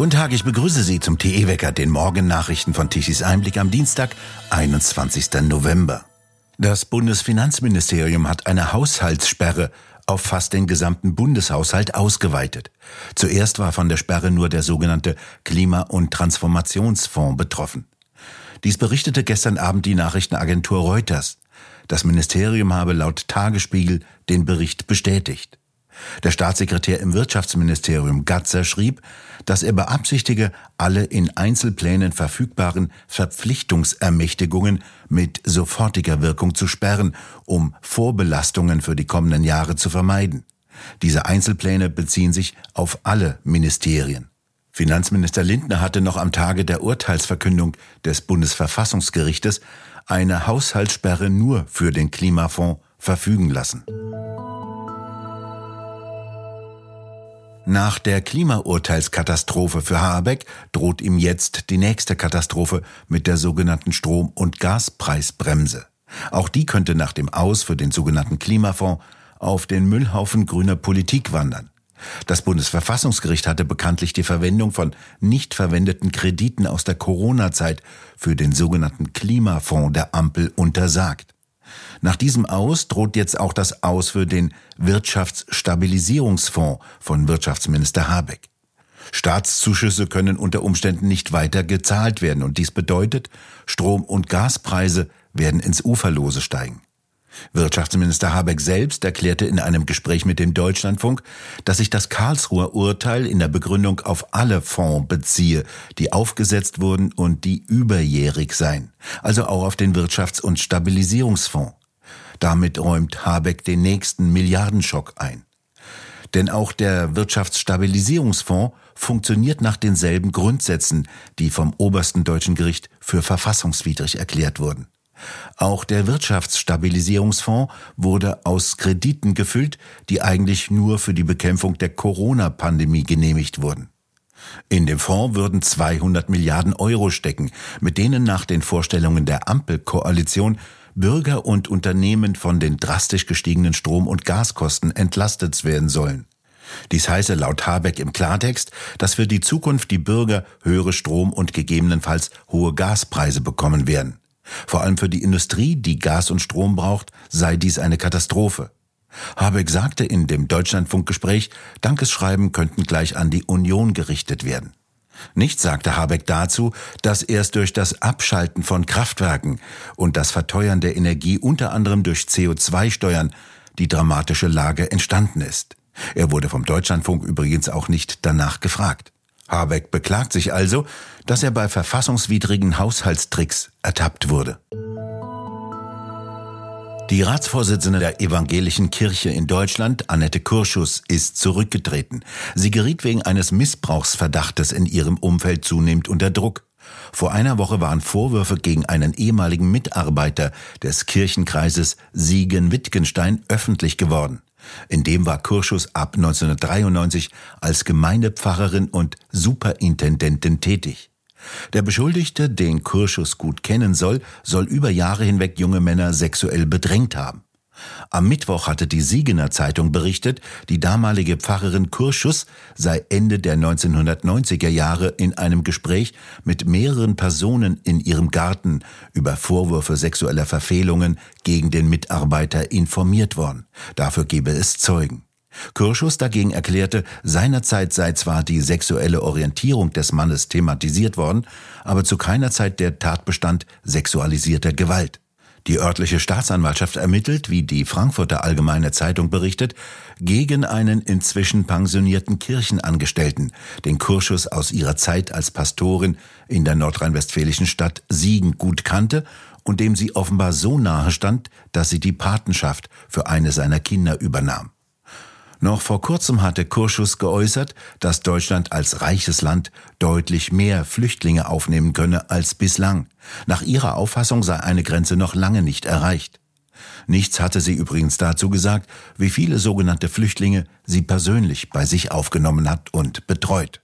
Guten Tag, ich begrüße Sie zum TE-Wecker, den Morgennachrichten von Tichys Einblick am Dienstag, 21. November. Das Bundesfinanzministerium hat eine Haushaltssperre auf fast den gesamten Bundeshaushalt ausgeweitet. Zuerst war von der Sperre nur der sogenannte Klima- und Transformationsfonds betroffen. Dies berichtete gestern Abend die Nachrichtenagentur Reuters. Das Ministerium habe laut Tagesspiegel den Bericht bestätigt. Der Staatssekretär im Wirtschaftsministerium Gatzer schrieb, dass er beabsichtige, alle in Einzelplänen verfügbaren Verpflichtungsermächtigungen mit sofortiger Wirkung zu sperren, um Vorbelastungen für die kommenden Jahre zu vermeiden. Diese Einzelpläne beziehen sich auf alle Ministerien. Finanzminister Lindner hatte noch am Tage der Urteilsverkündung des Bundesverfassungsgerichtes eine Haushaltssperre nur für den Klimafonds verfügen lassen. Nach der Klimaurteilskatastrophe für Habeck droht ihm jetzt die nächste Katastrophe mit der sogenannten Strom- und Gaspreisbremse. Auch die könnte nach dem Aus für den sogenannten Klimafonds auf den Müllhaufen grüner Politik wandern. Das Bundesverfassungsgericht hatte bekanntlich die Verwendung von nicht verwendeten Krediten aus der Corona-Zeit für den sogenannten Klimafonds der Ampel untersagt. Nach diesem Aus droht jetzt auch das Aus für den Wirtschaftsstabilisierungsfonds von Wirtschaftsminister Habeck. Staatszuschüsse können unter Umständen nicht weiter gezahlt werden und dies bedeutet, Strom- und Gaspreise werden ins Uferlose steigen. Wirtschaftsminister Habeck selbst erklärte in einem Gespräch mit dem Deutschlandfunk, dass sich das Karlsruher Urteil in der Begründung auf alle Fonds beziehe, die aufgesetzt wurden und die überjährig seien, also auch auf den Wirtschafts- und Stabilisierungsfonds. Damit räumt Habeck den nächsten Milliardenschock ein. Denn auch der Wirtschaftsstabilisierungsfonds funktioniert nach denselben Grundsätzen, die vom obersten deutschen Gericht für verfassungswidrig erklärt wurden. Auch der Wirtschaftsstabilisierungsfonds wurde aus Krediten gefüllt, die eigentlich nur für die Bekämpfung der Corona-Pandemie genehmigt wurden. In dem Fonds würden 200 Milliarden Euro stecken, mit denen nach den Vorstellungen der Ampelkoalition Bürger und Unternehmen von den drastisch gestiegenen Strom- und Gaskosten entlastet werden sollen. Dies heiße laut Habeck im Klartext, dass für die Zukunft die Bürger höhere Strom- und gegebenenfalls hohe Gaspreise bekommen werden. Vor allem für die Industrie, die Gas und Strom braucht, sei dies eine Katastrophe. Habeck sagte in dem Deutschlandfunkgespräch, Dankeschreiben könnten gleich an die Union gerichtet werden. Nicht sagte Habeck dazu, dass erst durch das Abschalten von Kraftwerken und das Verteuern der Energie unter anderem durch CO2-Steuern die dramatische Lage entstanden ist. Er wurde vom Deutschlandfunk übrigens auch nicht danach gefragt. Habeck beklagt sich also, dass er bei verfassungswidrigen Haushaltstricks ertappt wurde. Die Ratsvorsitzende der Evangelischen Kirche in Deutschland, Annette Kurschus, ist zurückgetreten. Sie geriet wegen eines Missbrauchsverdachtes in ihrem Umfeld zunehmend unter Druck. Vor einer Woche waren Vorwürfe gegen einen ehemaligen Mitarbeiter des Kirchenkreises Siegen-Wittgenstein öffentlich geworden. In dem war Kurschus ab 1993 als Gemeindepfarrerin und Superintendentin tätig. Der Beschuldigte, den Kurschus gut kennen soll, soll über Jahre hinweg junge Männer sexuell bedrängt haben. Am Mittwoch hatte die Siegener Zeitung berichtet, die damalige Pfarrerin Kurschus sei Ende der 1990er Jahre in einem Gespräch mit mehreren Personen in ihrem Garten über Vorwürfe sexueller Verfehlungen gegen den Mitarbeiter informiert worden. Dafür gebe es Zeugen. Kurschus dagegen erklärte, seinerzeit sei zwar die sexuelle Orientierung des Mannes thematisiert worden, aber zu keiner Zeit der Tatbestand sexualisierter Gewalt. Die örtliche Staatsanwaltschaft ermittelt, wie die Frankfurter Allgemeine Zeitung berichtet, gegen einen inzwischen pensionierten Kirchenangestellten, den Kurschus aus ihrer Zeit als Pastorin in der nordrhein-westfälischen Stadt Siegen gut kannte und dem sie offenbar so nahe stand, dass sie die Patenschaft für eine seiner Kinder übernahm. Noch vor kurzem hatte Kurschus geäußert, dass Deutschland als reiches Land deutlich mehr Flüchtlinge aufnehmen könne als bislang. Nach ihrer Auffassung sei eine Grenze noch lange nicht erreicht. Nichts hatte sie übrigens dazu gesagt, wie viele sogenannte Flüchtlinge sie persönlich bei sich aufgenommen hat und betreut.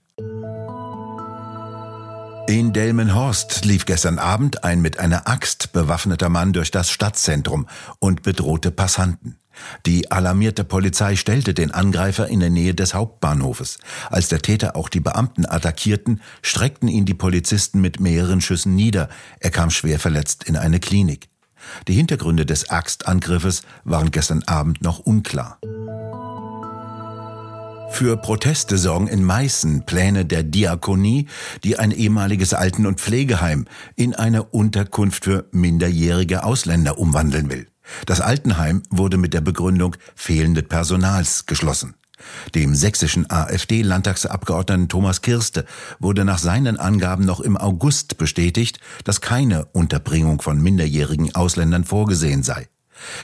In Delmenhorst lief gestern Abend ein mit einer Axt bewaffneter Mann durch das Stadtzentrum und bedrohte Passanten. Die alarmierte Polizei stellte den Angreifer in der Nähe des Hauptbahnhofes. Als der Täter auch die Beamten attackierten, streckten ihn die Polizisten mit mehreren Schüssen nieder. Er kam schwer verletzt in eine Klinik. Die Hintergründe des Axtangriffes waren gestern Abend noch unklar. Für Proteste sorgen in Meißen Pläne der Diakonie, die ein ehemaliges Alten- und Pflegeheim in eine Unterkunft für minderjährige Ausländer umwandeln will. Das Altenheim wurde mit der Begründung fehlende Personals geschlossen. Dem sächsischen AfD-Landtagsabgeordneten Thomas Kirste wurde nach seinen Angaben noch im August bestätigt, dass keine Unterbringung von minderjährigen Ausländern vorgesehen sei.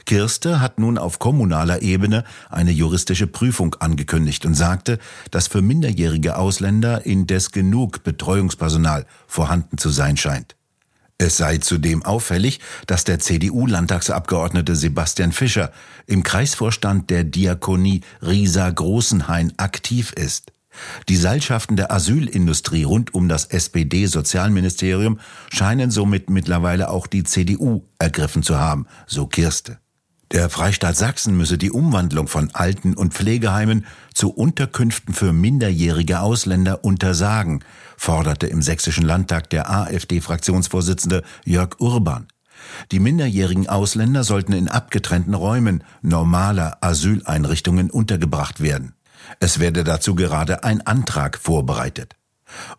Kirste hat nun auf kommunaler Ebene eine juristische Prüfung angekündigt und sagte, dass für minderjährige Ausländer indes genug Betreuungspersonal vorhanden zu sein scheint. Es sei zudem auffällig, dass der CDU-Landtagsabgeordnete Sebastian Fischer im Kreisvorstand der Diakonie Riesa Großenhain aktiv ist. Die Seilschaften der Asylindustrie rund um das SPD-Sozialministerium scheinen somit mittlerweile auch die CDU ergriffen zu haben, so Kirste. Der Freistaat Sachsen müsse die Umwandlung von Alten- und Pflegeheimen zu Unterkünften für minderjährige Ausländer untersagen, forderte im Sächsischen Landtag der AfD-Fraktionsvorsitzende Jörg Urban. Die minderjährigen Ausländer sollten in abgetrennten Räumen normaler Asyleinrichtungen untergebracht werden. Es werde dazu gerade ein Antrag vorbereitet.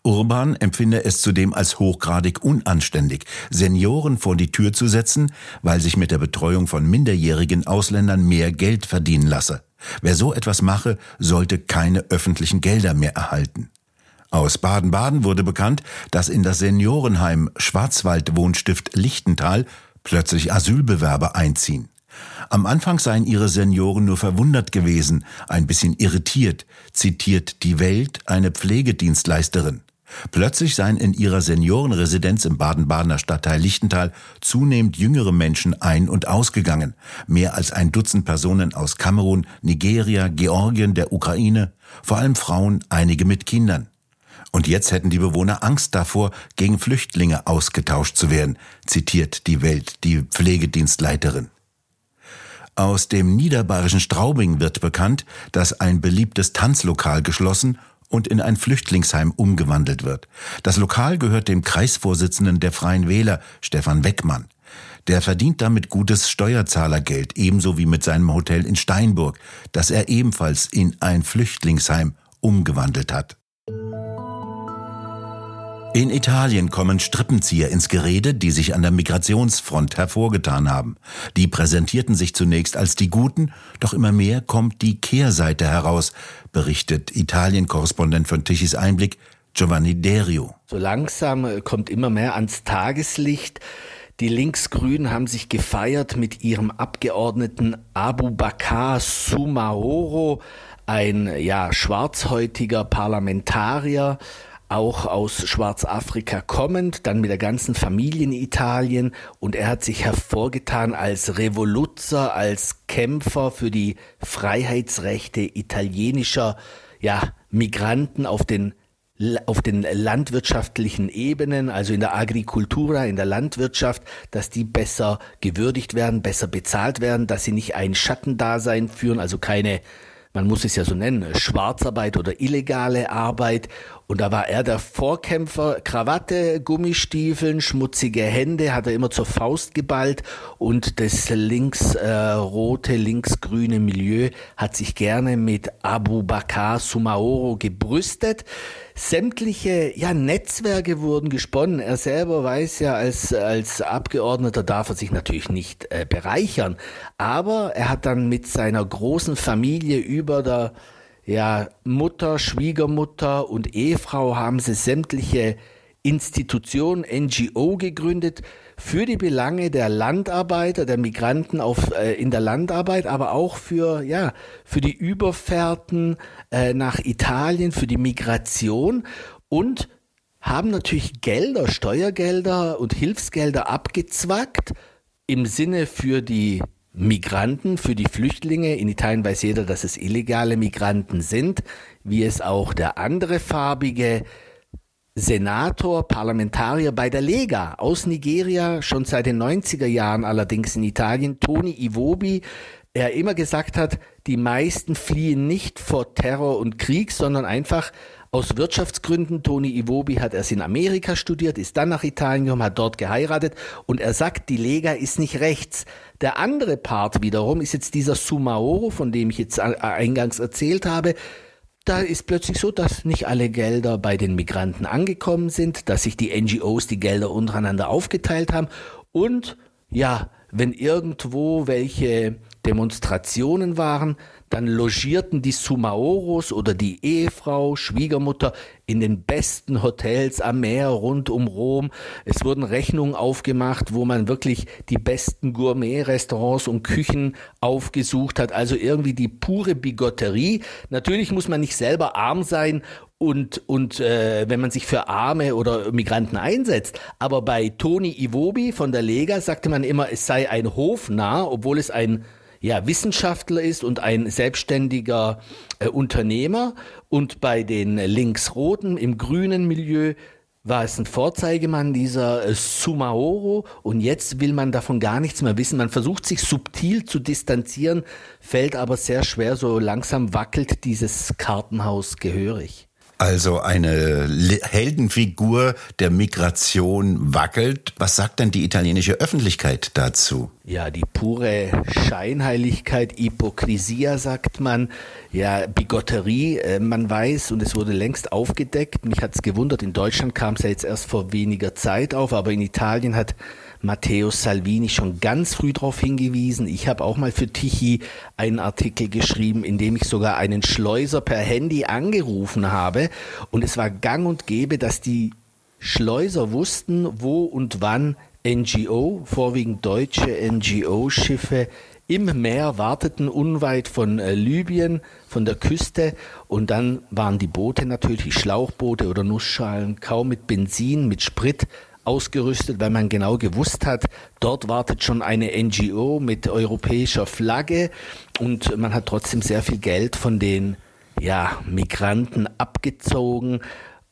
Urban empfinde es zudem als hochgradig unanständig, Senioren vor die Tür zu setzen, weil sich mit der Betreuung von minderjährigen Ausländern mehr Geld verdienen lasse. Wer so etwas mache, sollte keine öffentlichen Gelder mehr erhalten. Aus Baden-Baden wurde bekannt, dass in das Seniorenheim Schwarzwald-Wohnstift Lichtental plötzlich Asylbewerber einziehen. Am Anfang seien ihre Senioren nur verwundert gewesen, ein bisschen irritiert, zitiert die Welt eine Pflegedienstleisterin. Plötzlich seien in ihrer Seniorenresidenz im Baden-Badener Stadtteil Lichtental zunehmend jüngere Menschen ein- und ausgegangen. Mehr als ein Dutzend Personen aus Kamerun, Nigeria, Georgien, der Ukraine, vor allem Frauen, einige mit Kindern. Und jetzt hätten die Bewohner Angst davor, gegen Flüchtlinge ausgetauscht zu werden, zitiert die Welt die Pflegedienstleiterin. Aus dem niederbayerischen Straubing wird bekannt, dass ein beliebtes Tanzlokal geschlossen und in ein Flüchtlingsheim umgewandelt wird. Das Lokal gehört dem Kreisvorsitzenden der Freien Wähler, Stefan Weckmann. Der verdient damit gutes Steuerzahlergeld, ebenso wie mit seinem Hotel in Steinburg, das er ebenfalls in ein Flüchtlingsheim umgewandelt hat. In Italien kommen Strippenzieher ins Gerede, die sich an der Migrationsfront hervorgetan haben. Die präsentierten sich zunächst als die Guten, doch immer mehr kommt die Kehrseite heraus, berichtet Italien-Korrespondent von Tichys Einblick Giovanni Derio. So langsam äh, kommt immer mehr ans Tageslicht. Die Linksgrünen haben sich gefeiert mit ihrem Abgeordneten Abu Bakr Sumaoro, ein ja schwarzhäutiger Parlamentarier, auch aus Schwarzafrika kommend, dann mit der ganzen Familie in Italien und er hat sich hervorgetan als Revoluzer, als Kämpfer für die Freiheitsrechte italienischer ja, Migranten auf den auf den landwirtschaftlichen Ebenen, also in der Agricultura, in der Landwirtschaft, dass die besser gewürdigt werden, besser bezahlt werden, dass sie nicht ein Schattendasein führen, also keine man muss es ja so nennen, Schwarzarbeit oder illegale Arbeit. Und da war er der Vorkämpfer, Krawatte, Gummistiefeln, schmutzige Hände, hat er immer zur Faust geballt und das linksrote, äh, linksgrüne Milieu hat sich gerne mit Abu Bakr Sumaoro gebrüstet. Sämtliche ja, Netzwerke wurden gesponnen. Er selber weiß ja, als, als Abgeordneter darf er sich natürlich nicht äh, bereichern. Aber er hat dann mit seiner großen Familie über der ja, Mutter, Schwiegermutter und Ehefrau haben sie sämtliche Institutionen, NGO gegründet für die Belange der Landarbeiter, der Migranten auf, äh, in der Landarbeit, aber auch für, ja, für die Überfährten äh, nach Italien, für die Migration und haben natürlich Gelder, Steuergelder und Hilfsgelder abgezwackt im Sinne für die Migranten, für die Flüchtlinge. In Italien weiß jeder, dass es illegale Migranten sind, wie es auch der andere farbige Senator, Parlamentarier bei der Lega aus Nigeria, schon seit den 90er Jahren allerdings in Italien, Toni Iwobi, er immer gesagt hat, die meisten fliehen nicht vor Terror und Krieg, sondern einfach aus Wirtschaftsgründen. Toni Iwobi hat erst in Amerika studiert, ist dann nach Italien gekommen, hat dort geheiratet und er sagt, die Lega ist nicht rechts. Der andere Part wiederum ist jetzt dieser Sumaoro, von dem ich jetzt eingangs erzählt habe. Da ist plötzlich so, dass nicht alle Gelder bei den Migranten angekommen sind, dass sich die NGOs die Gelder untereinander aufgeteilt haben und ja, wenn irgendwo welche Demonstrationen waren, dann logierten die Sumaoros oder die Ehefrau, Schwiegermutter in den besten Hotels am Meer rund um Rom. Es wurden Rechnungen aufgemacht, wo man wirklich die besten Gourmet-Restaurants und Küchen aufgesucht hat. Also irgendwie die pure Bigotterie. Natürlich muss man nicht selber arm sein und, und äh, wenn man sich für Arme oder Migranten einsetzt. Aber bei Toni Iwobi von der Lega sagte man immer, es sei ein Hofnarr, obwohl es ein ja, Wissenschaftler ist und ein selbstständiger äh, Unternehmer. Und bei den Linksroten im grünen Milieu war es ein Vorzeigemann, dieser äh, Sumaoro. Und jetzt will man davon gar nichts mehr wissen. Man versucht sich subtil zu distanzieren, fällt aber sehr schwer. So langsam wackelt dieses Kartenhaus gehörig. Also eine Heldenfigur der Migration wackelt. Was sagt denn die italienische Öffentlichkeit dazu? Ja, die pure Scheinheiligkeit, Hypokrisia sagt man, ja, Bigotterie, äh, man weiß und es wurde längst aufgedeckt. Mich hat's gewundert, in Deutschland kam es ja jetzt erst vor weniger Zeit auf, aber in Italien hat Matteo Salvini schon ganz früh darauf hingewiesen. Ich habe auch mal für Tichy einen Artikel geschrieben, in dem ich sogar einen Schleuser per Handy angerufen habe. Und es war gang und gäbe, dass die Schleuser wussten, wo und wann NGO, vorwiegend deutsche NGO-Schiffe, im Meer warteten, unweit von äh, Libyen, von der Küste. Und dann waren die Boote natürlich, Schlauchboote oder Nussschalen, kaum mit Benzin, mit Sprit ausgerüstet, weil man genau gewusst hat, dort wartet schon eine NGO mit europäischer Flagge und man hat trotzdem sehr viel Geld von den ja, Migranten abgezogen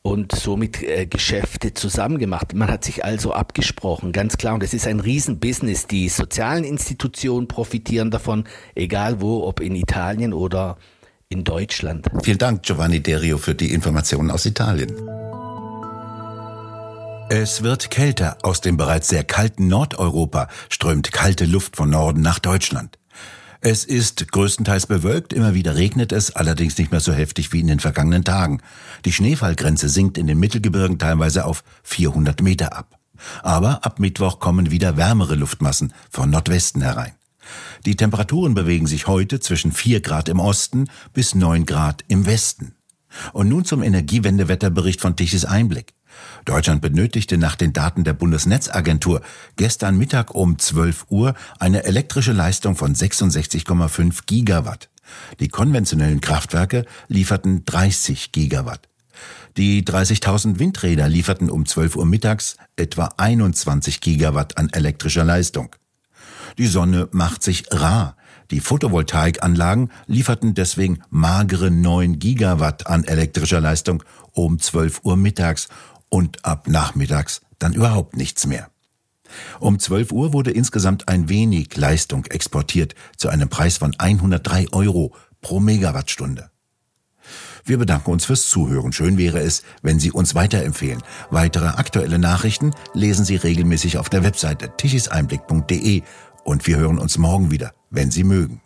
und somit äh, Geschäfte zusammengemacht. Man hat sich also abgesprochen, ganz klar. Und es ist ein Riesenbusiness. Die sozialen Institutionen profitieren davon, egal wo, ob in Italien oder in Deutschland. Vielen Dank, Giovanni Derio, für die Informationen aus Italien. Es wird kälter. Aus dem bereits sehr kalten Nordeuropa strömt kalte Luft von Norden nach Deutschland. Es ist größtenteils bewölkt, immer wieder regnet es, allerdings nicht mehr so heftig wie in den vergangenen Tagen. Die Schneefallgrenze sinkt in den Mittelgebirgen teilweise auf 400 Meter ab. Aber ab Mittwoch kommen wieder wärmere Luftmassen von Nordwesten herein. Die Temperaturen bewegen sich heute zwischen 4 Grad im Osten bis 9 Grad im Westen. Und nun zum Energiewendewetterbericht von Tichys Einblick. Deutschland benötigte nach den Daten der Bundesnetzagentur gestern Mittag um 12 Uhr eine elektrische Leistung von 66,5 Gigawatt. Die konventionellen Kraftwerke lieferten 30 Gigawatt. Die 30.000 Windräder lieferten um 12 Uhr mittags etwa 21 Gigawatt an elektrischer Leistung. Die Sonne macht sich rar. Die Photovoltaikanlagen lieferten deswegen magere 9 Gigawatt an elektrischer Leistung um 12 Uhr mittags und ab nachmittags dann überhaupt nichts mehr. Um 12 Uhr wurde insgesamt ein wenig Leistung exportiert zu einem Preis von 103 Euro pro Megawattstunde. Wir bedanken uns fürs Zuhören. Schön wäre es, wenn Sie uns weiterempfehlen. Weitere aktuelle Nachrichten lesen Sie regelmäßig auf der Webseite tichiseinblick.de und wir hören uns morgen wieder, wenn Sie mögen.